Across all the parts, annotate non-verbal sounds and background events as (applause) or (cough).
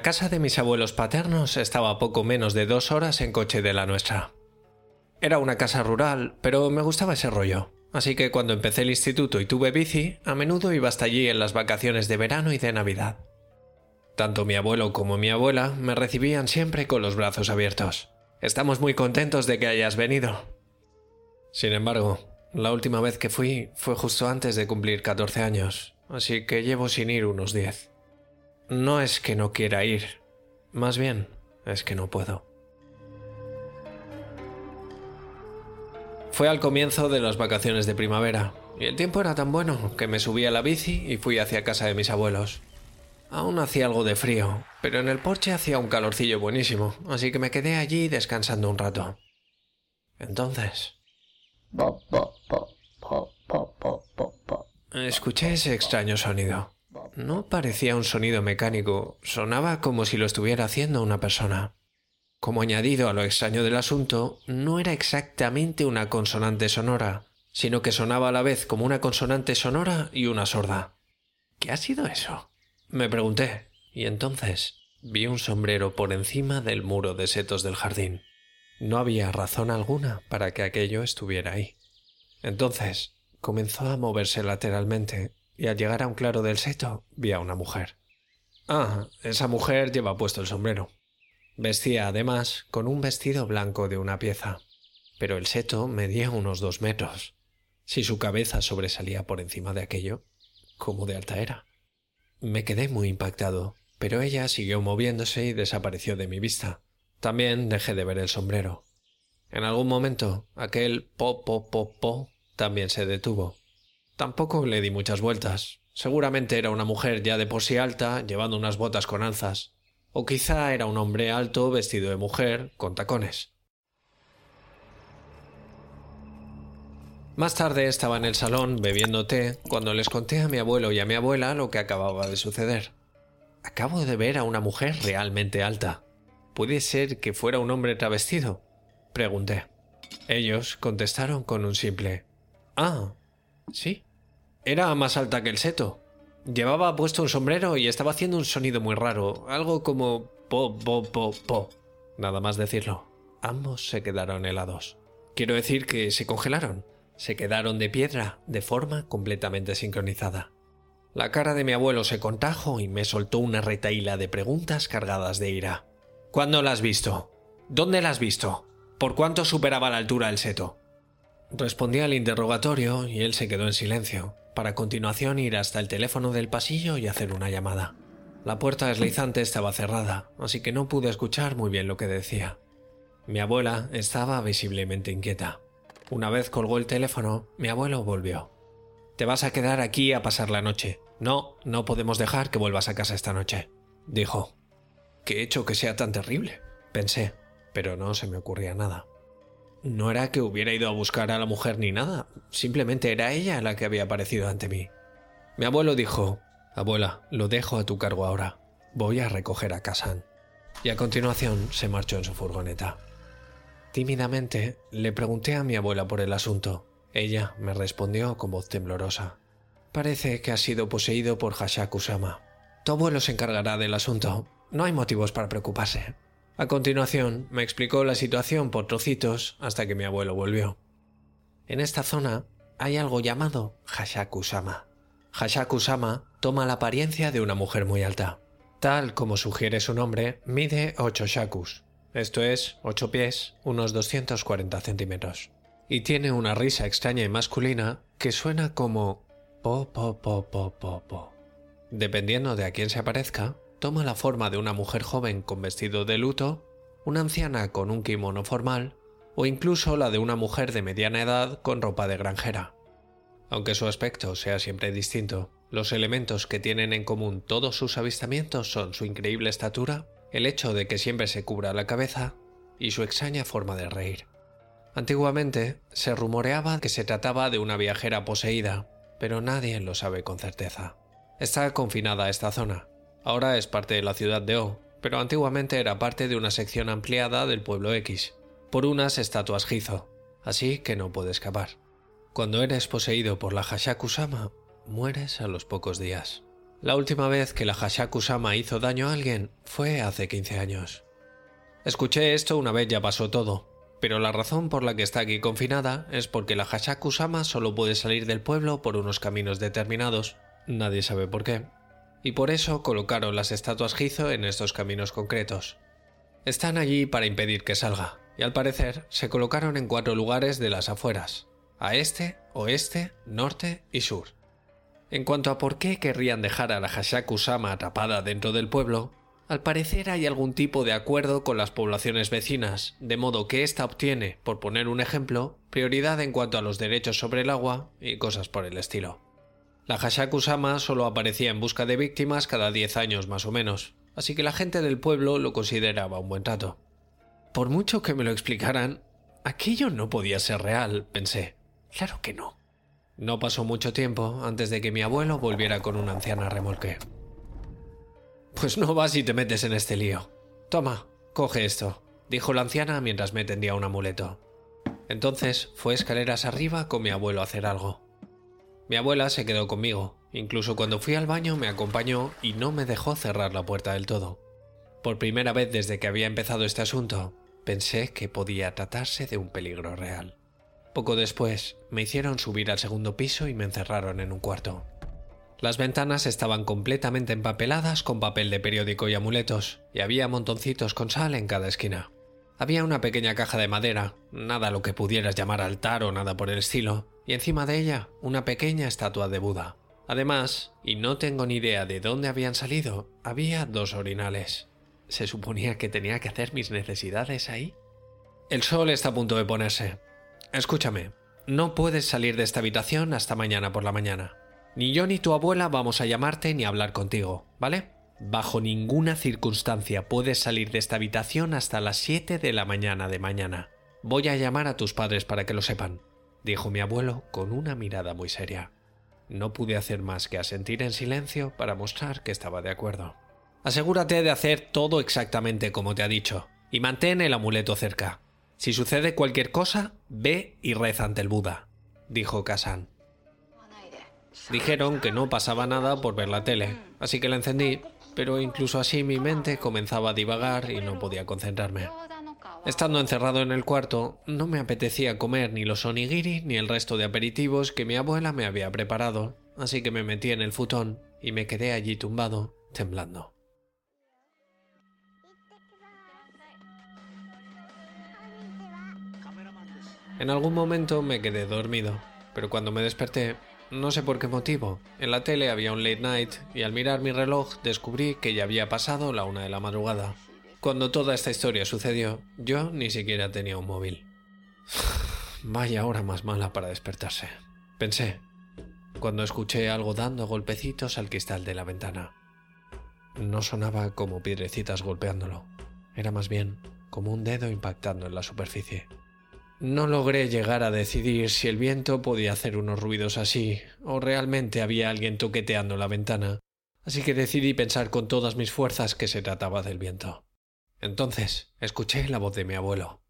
La casa de mis abuelos paternos estaba poco menos de dos horas en coche de la nuestra. Era una casa rural, pero me gustaba ese rollo, así que cuando empecé el instituto y tuve bici, a menudo iba hasta allí en las vacaciones de verano y de Navidad. Tanto mi abuelo como mi abuela me recibían siempre con los brazos abiertos. Estamos muy contentos de que hayas venido. Sin embargo, la última vez que fui fue justo antes de cumplir 14 años, así que llevo sin ir unos 10. No es que no quiera ir, más bien es que no puedo. Fue al comienzo de las vacaciones de primavera, y el tiempo era tan bueno que me subí a la bici y fui hacia casa de mis abuelos. Aún hacía algo de frío, pero en el porche hacía un calorcillo buenísimo, así que me quedé allí descansando un rato. Entonces... Escuché ese extraño sonido. No parecía un sonido mecánico, sonaba como si lo estuviera haciendo una persona. Como añadido a lo extraño del asunto, no era exactamente una consonante sonora, sino que sonaba a la vez como una consonante sonora y una sorda. ¿Qué ha sido eso? Me pregunté, y entonces vi un sombrero por encima del muro de setos del jardín. No había razón alguna para que aquello estuviera ahí. Entonces comenzó a moverse lateralmente y al llegar a un claro del seto vi a una mujer. Ah, esa mujer lleva puesto el sombrero. Vestía además con un vestido blanco de una pieza, pero el seto medía unos dos metros. Si su cabeza sobresalía por encima de aquello, ¿cómo de alta era? Me quedé muy impactado, pero ella siguió moviéndose y desapareció de mi vista. También dejé de ver el sombrero. En algún momento, aquel po po po también se detuvo. Tampoco le di muchas vueltas. Seguramente era una mujer ya de por sí alta, llevando unas botas con alzas. O quizá era un hombre alto vestido de mujer, con tacones. Más tarde estaba en el salón bebiendo té cuando les conté a mi abuelo y a mi abuela lo que acababa de suceder. Acabo de ver a una mujer realmente alta. ¿Puede ser que fuera un hombre travestido? Pregunté. Ellos contestaron con un simple Ah, sí. Era más alta que el seto. Llevaba puesto un sombrero y estaba haciendo un sonido muy raro, algo como po, po, po, po. Nada más decirlo. Ambos se quedaron helados. Quiero decir que se congelaron. Se quedaron de piedra, de forma completamente sincronizada. La cara de mi abuelo se contajo y me soltó una retaíla de preguntas cargadas de ira. ¿Cuándo la has visto? ¿Dónde la has visto? ¿Por cuánto superaba la altura el seto? Respondí al interrogatorio y él se quedó en silencio, para continuación ir hasta el teléfono del pasillo y hacer una llamada. La puerta deslizante estaba cerrada, así que no pude escuchar muy bien lo que decía. Mi abuela estaba visiblemente inquieta. Una vez colgó el teléfono, mi abuelo volvió. Te vas a quedar aquí a pasar la noche. No, no podemos dejar que vuelvas a casa esta noche, dijo. ¿Qué he hecho que sea tan terrible? pensé, pero no se me ocurría nada. No era que hubiera ido a buscar a la mujer ni nada, simplemente era ella la que había aparecido ante mí. Mi abuelo dijo, Abuela, lo dejo a tu cargo ahora. Voy a recoger a Kazan. Y a continuación se marchó en su furgoneta. Tímidamente le pregunté a mi abuela por el asunto. Ella me respondió con voz temblorosa. Parece que ha sido poseído por Hashakusama. Tu abuelo se encargará del asunto. No hay motivos para preocuparse. A continuación, me explicó la situación por trocitos hasta que mi abuelo volvió. En esta zona hay algo llamado Hashakusama. Hashakusama toma la apariencia de una mujer muy alta. Tal como sugiere su nombre, mide 8 shakus, esto es, 8 pies, unos 240 centímetros. Y tiene una risa extraña y masculina que suena como po po po po po po. Dependiendo de a quién se aparezca, toma la forma de una mujer joven con vestido de luto, una anciana con un kimono formal o incluso la de una mujer de mediana edad con ropa de granjera. Aunque su aspecto sea siempre distinto, los elementos que tienen en común todos sus avistamientos son su increíble estatura, el hecho de que siempre se cubra la cabeza y su extraña forma de reír. Antiguamente se rumoreaba que se trataba de una viajera poseída, pero nadie lo sabe con certeza. Está confinada a esta zona, Ahora es parte de la ciudad de O, pero antiguamente era parte de una sección ampliada del pueblo X, por unas estatuas Gizo, así que no puede escapar. Cuando eres poseído por la Hashakusama, mueres a los pocos días. La última vez que la Hashaku-sama hizo daño a alguien fue hace 15 años. Escuché esto una vez ya pasó todo, pero la razón por la que está aquí confinada es porque la Hashaku-sama solo puede salir del pueblo por unos caminos determinados, nadie sabe por qué, y por eso colocaron las estatuas Gizo en estos caminos concretos. Están allí para impedir que salga, y al parecer se colocaron en cuatro lugares de las afueras, a este, oeste, norte y sur. En cuanto a por qué querrían dejar a la Hashaku-sama atrapada dentro del pueblo, al parecer hay algún tipo de acuerdo con las poblaciones vecinas, de modo que ésta obtiene, por poner un ejemplo, prioridad en cuanto a los derechos sobre el agua y cosas por el estilo. La Hashaku-sama solo aparecía en busca de víctimas cada 10 años más o menos, así que la gente del pueblo lo consideraba un buen trato. Por mucho que me lo explicaran, aquello no podía ser real, pensé. Claro que no. No pasó mucho tiempo antes de que mi abuelo volviera con una anciana remolque. Pues no vas y te metes en este lío. Toma, coge esto, dijo la anciana mientras me tendía un amuleto. Entonces fue escaleras arriba con mi abuelo a hacer algo. Mi abuela se quedó conmigo, incluso cuando fui al baño me acompañó y no me dejó cerrar la puerta del todo. Por primera vez desde que había empezado este asunto, pensé que podía tratarse de un peligro real. Poco después, me hicieron subir al segundo piso y me encerraron en un cuarto. Las ventanas estaban completamente empapeladas con papel de periódico y amuletos, y había montoncitos con sal en cada esquina. Había una pequeña caja de madera, nada lo que pudieras llamar altar o nada por el estilo, y encima de ella una pequeña estatua de Buda. Además, y no tengo ni idea de dónde habían salido, había dos orinales. ¿Se suponía que tenía que hacer mis necesidades ahí? El sol está a punto de ponerse. Escúchame, no puedes salir de esta habitación hasta mañana por la mañana. Ni yo ni tu abuela vamos a llamarte ni hablar contigo, ¿vale? Bajo ninguna circunstancia puedes salir de esta habitación hasta las 7 de la mañana de mañana. Voy a llamar a tus padres para que lo sepan, dijo mi abuelo con una mirada muy seria. No pude hacer más que asentir en silencio para mostrar que estaba de acuerdo. Asegúrate de hacer todo exactamente como te ha dicho, y mantén el amuleto cerca. Si sucede cualquier cosa, ve y reza ante el Buda, dijo Kasan. Dijeron que no pasaba nada por ver la tele, así que la encendí, pero incluso así mi mente comenzaba a divagar y no podía concentrarme. Estando encerrado en el cuarto, no me apetecía comer ni los onigiri ni el resto de aperitivos que mi abuela me había preparado, así que me metí en el futón y me quedé allí tumbado, temblando. En algún momento me quedé dormido, pero cuando me desperté no sé por qué motivo. En la tele había un late night y al mirar mi reloj descubrí que ya había pasado la una de la madrugada. Cuando toda esta historia sucedió, yo ni siquiera tenía un móvil. (sighs) Vaya hora más mala para despertarse. Pensé, cuando escuché algo dando golpecitos al cristal de la ventana. No sonaba como piedrecitas golpeándolo, era más bien como un dedo impactando en la superficie. No logré llegar a decidir si el viento podía hacer unos ruidos así, o realmente había alguien toqueteando la ventana, así que decidí pensar con todas mis fuerzas que se trataba del viento. Entonces escuché la voz de mi abuelo.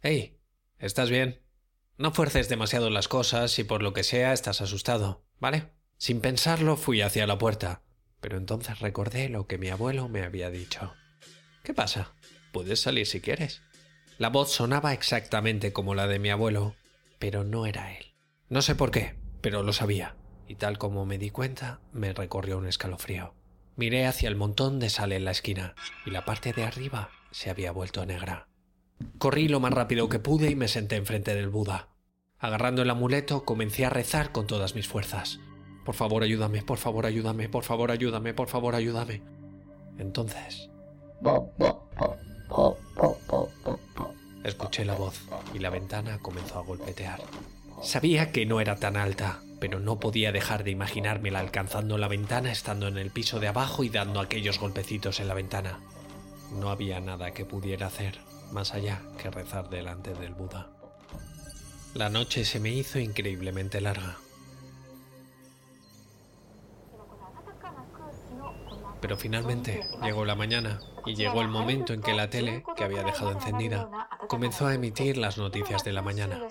Hey, ¿estás bien? No fuerces demasiado las cosas si por lo que sea estás asustado, ¿vale? Sin pensarlo fui hacia la puerta, pero entonces recordé lo que mi abuelo me había dicho. ¿Qué pasa? Puedes salir si quieres. La voz sonaba exactamente como la de mi abuelo, pero no era él. No sé por qué, pero lo sabía, y tal como me di cuenta, me recorrió un escalofrío. Miré hacia el montón de sal en la esquina, y la parte de arriba se había vuelto negra. Corrí lo más rápido que pude y me senté enfrente del Buda. Agarrando el amuleto, comencé a rezar con todas mis fuerzas. Por favor, ayúdame, por favor, ayúdame, por favor, ayúdame, por favor, ayúdame. Entonces... Escuché la voz y la ventana comenzó a golpetear. Sabía que no era tan alta, pero no podía dejar de imaginármela alcanzando la ventana estando en el piso de abajo y dando aquellos golpecitos en la ventana. No había nada que pudiera hacer más allá que rezar delante del Buda. La noche se me hizo increíblemente larga. Pero finalmente llegó la mañana y llegó el momento en que la tele, que había dejado encendida, comenzó a emitir las noticias de la mañana.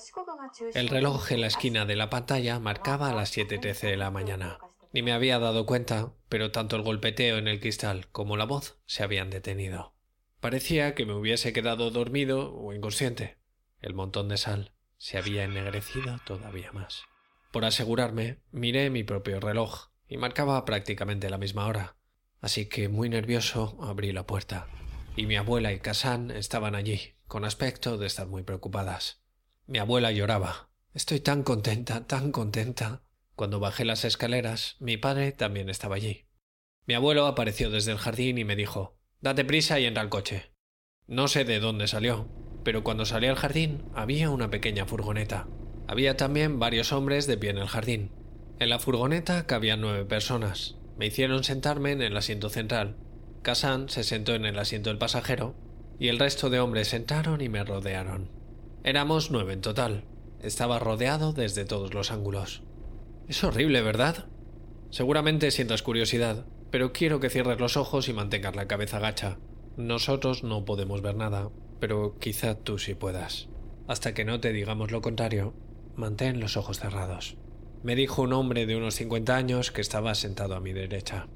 El reloj en la esquina de la pantalla marcaba a las 7.13 de la mañana. Ni me había dado cuenta, pero tanto el golpeteo en el cristal como la voz se habían detenido. Parecía que me hubiese quedado dormido o inconsciente. El montón de sal se había ennegrecido todavía más. Por asegurarme, miré mi propio reloj y marcaba prácticamente la misma hora. Así que, muy nervioso, abrí la puerta. Y mi abuela y Casan estaban allí, con aspecto de estar muy preocupadas. Mi abuela lloraba. Estoy tan contenta, tan contenta. Cuando bajé las escaleras, mi padre también estaba allí. Mi abuelo apareció desde el jardín y me dijo Date prisa y entra al coche. No sé de dónde salió, pero cuando salí al jardín había una pequeña furgoneta. Había también varios hombres de pie en el jardín. En la furgoneta cabían nueve personas. Me hicieron sentarme en el asiento central. Kazan se sentó en el asiento del pasajero y el resto de hombres sentaron y me rodearon. Éramos nueve en total. Estaba rodeado desde todos los ángulos. Es horrible, ¿verdad? Seguramente sientas curiosidad, pero quiero que cierres los ojos y mantengas la cabeza gacha. Nosotros no podemos ver nada, pero quizá tú sí puedas. Hasta que no te digamos lo contrario, mantén los ojos cerrados. Me dijo un hombre de unos 50 años que estaba sentado a mi derecha.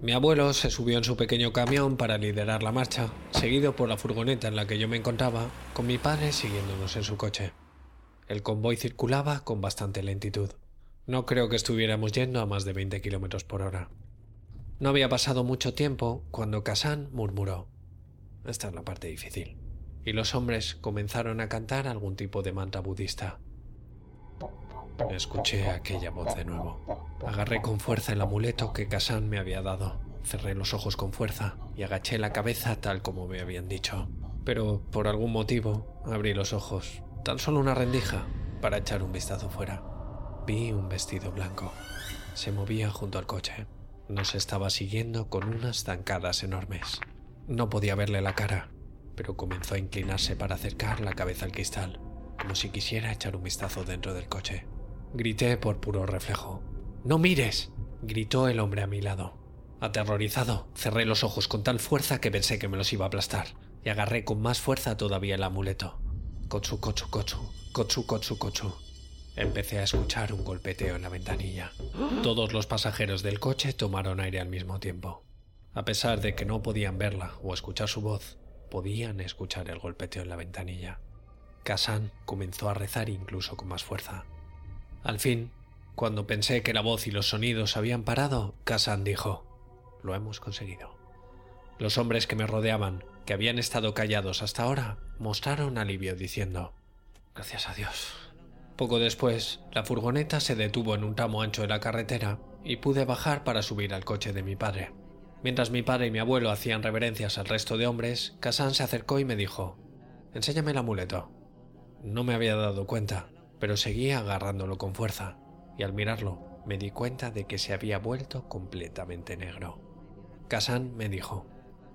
Mi abuelo se subió en su pequeño camión para liderar la marcha, seguido por la furgoneta en la que yo me encontraba, con mi padre siguiéndonos en su coche. El convoy circulaba con bastante lentitud. No creo que estuviéramos yendo a más de 20 kilómetros por hora. No había pasado mucho tiempo cuando Kazan murmuró. Esta es la parte difícil. Y los hombres comenzaron a cantar algún tipo de mantra budista. Escuché aquella voz de nuevo. Agarré con fuerza el amuleto que Kazan me había dado. Cerré los ojos con fuerza y agaché la cabeza tal como me habían dicho. Pero por algún motivo abrí los ojos, tan solo una rendija, para echar un vistazo fuera. Vi un vestido blanco. Se movía junto al coche. Nos estaba siguiendo con unas zancadas enormes. No podía verle la cara, pero comenzó a inclinarse para acercar la cabeza al cristal, como si quisiera echar un vistazo dentro del coche. Grité por puro reflejo. ¡No mires! gritó el hombre a mi lado. Aterrorizado, cerré los ojos con tal fuerza que pensé que me los iba a aplastar, y agarré con más fuerza todavía el amuleto. Cochu, cochu, cochu, cochu, cochu, cochu. Empecé a escuchar un golpeteo en la ventanilla. Todos los pasajeros del coche tomaron aire al mismo tiempo. A pesar de que no podían verla o escuchar su voz, podían escuchar el golpeteo en la ventanilla. Kazan comenzó a rezar incluso con más fuerza. Al fin, cuando pensé que la voz y los sonidos habían parado, Kazan dijo, Lo hemos conseguido. Los hombres que me rodeaban, que habían estado callados hasta ahora, mostraron alivio diciendo, Gracias a Dios, poco después, la furgoneta se detuvo en un tramo ancho de la carretera y pude bajar para subir al coche de mi padre. Mientras mi padre y mi abuelo hacían reverencias al resto de hombres, Kazan se acercó y me dijo: Enséñame el amuleto. No me había dado cuenta, pero seguía agarrándolo con fuerza, y al mirarlo me di cuenta de que se había vuelto completamente negro. Kazan me dijo: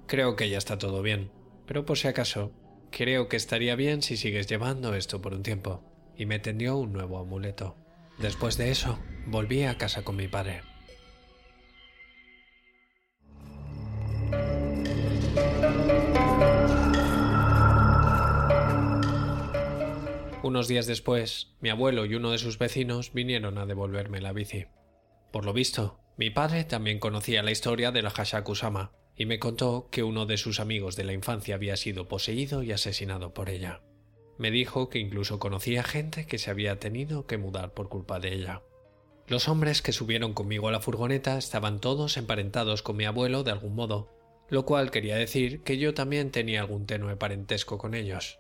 Creo que ya está todo bien, pero por si acaso, creo que estaría bien si sigues llevando esto por un tiempo y me tendió un nuevo amuleto. Después de eso, volví a casa con mi padre. Unos días después, mi abuelo y uno de sus vecinos vinieron a devolverme la bici. Por lo visto, mi padre también conocía la historia de la Hashakusama y me contó que uno de sus amigos de la infancia había sido poseído y asesinado por ella. Me dijo que incluso conocía gente que se había tenido que mudar por culpa de ella. Los hombres que subieron conmigo a la furgoneta estaban todos emparentados con mi abuelo de algún modo, lo cual quería decir que yo también tenía algún tenue parentesco con ellos.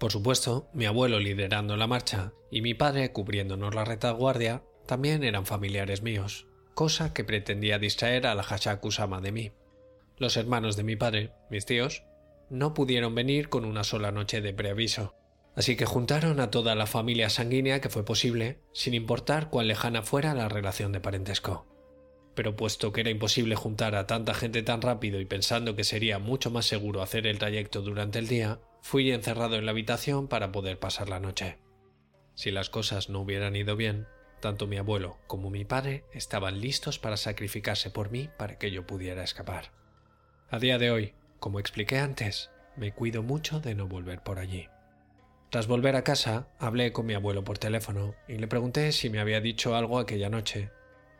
Por supuesto, mi abuelo liderando la marcha y mi padre cubriéndonos la retaguardia también eran familiares míos, cosa que pretendía distraer a la Hashakusama de mí. Los hermanos de mi padre, mis tíos, no pudieron venir con una sola noche de preaviso, Así que juntaron a toda la familia sanguínea que fue posible, sin importar cuán lejana fuera la relación de parentesco. Pero puesto que era imposible juntar a tanta gente tan rápido y pensando que sería mucho más seguro hacer el trayecto durante el día, fui encerrado en la habitación para poder pasar la noche. Si las cosas no hubieran ido bien, tanto mi abuelo como mi padre estaban listos para sacrificarse por mí para que yo pudiera escapar. A día de hoy, como expliqué antes, me cuido mucho de no volver por allí. Tras volver a casa, hablé con mi abuelo por teléfono y le pregunté si me había dicho algo aquella noche.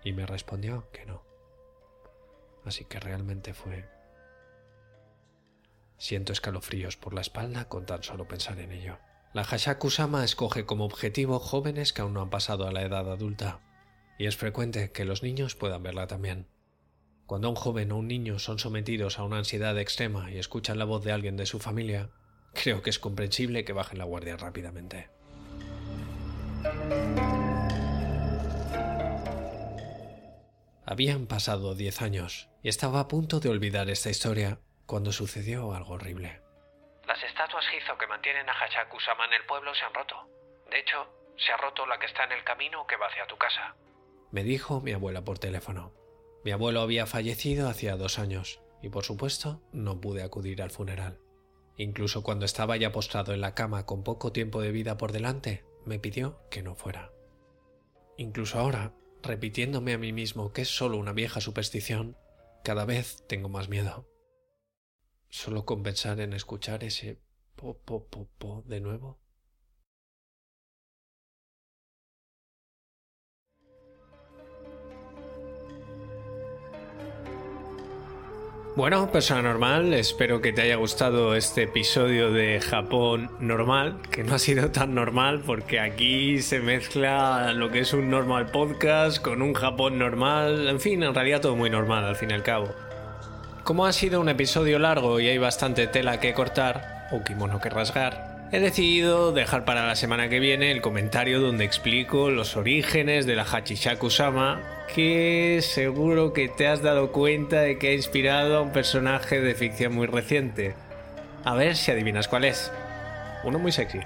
y me respondió que no. Así que realmente fue... Siento escalofríos por la espalda con tan solo pensar en ello. La Hashaku-sama escoge como objetivo jóvenes que aún no han pasado a la edad adulta, y es frecuente que los niños puedan verla también. Cuando un joven o un niño son sometidos a una ansiedad extrema y escuchan la voz de alguien de su familia, creo que es comprensible que bajen la guardia rápidamente. Habían pasado diez años y estaba a punto de olvidar esta historia cuando sucedió algo horrible. Las estatuas Hizo que mantienen a Hachaku-sama en el pueblo se han roto. De hecho, se ha roto la que está en el camino que va hacia tu casa. Me dijo mi abuela por teléfono. Mi abuelo había fallecido hacía dos años y por supuesto no pude acudir al funeral. Incluso cuando estaba ya postrado en la cama con poco tiempo de vida por delante, me pidió que no fuera. Incluso ahora, repitiéndome a mí mismo que es solo una vieja superstición, cada vez tengo más miedo. Solo con pensar en escuchar ese po po po po de nuevo Bueno, persona normal, espero que te haya gustado este episodio de Japón normal, que no ha sido tan normal porque aquí se mezcla lo que es un normal podcast con un Japón normal, en fin, en realidad todo muy normal al fin y al cabo. Como ha sido un episodio largo y hay bastante tela que cortar, o kimono que rasgar, he decidido dejar para la semana que viene el comentario donde explico los orígenes de la Hachishaku-sama que seguro que te has dado cuenta de que ha inspirado a un personaje de ficción muy reciente. A ver si adivinas cuál es. Uno muy sexy.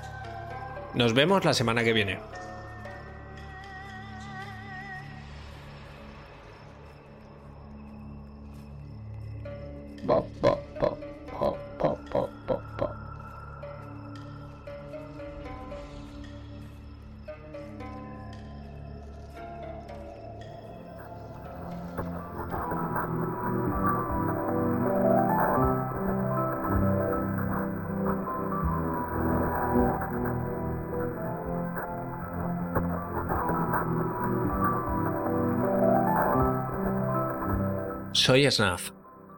Nos vemos la semana que viene. So pop, pop. Soy Snaf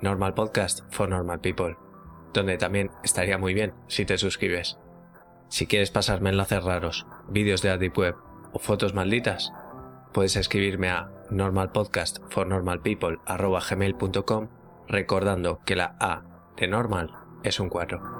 Normal Podcast for Normal People, donde también estaría muy bien si te suscribes. Si quieres pasarme enlaces raros, vídeos de Deep Web o fotos malditas, puedes escribirme a normalpodcastfornormalpeople.com recordando que la A de normal es un 4.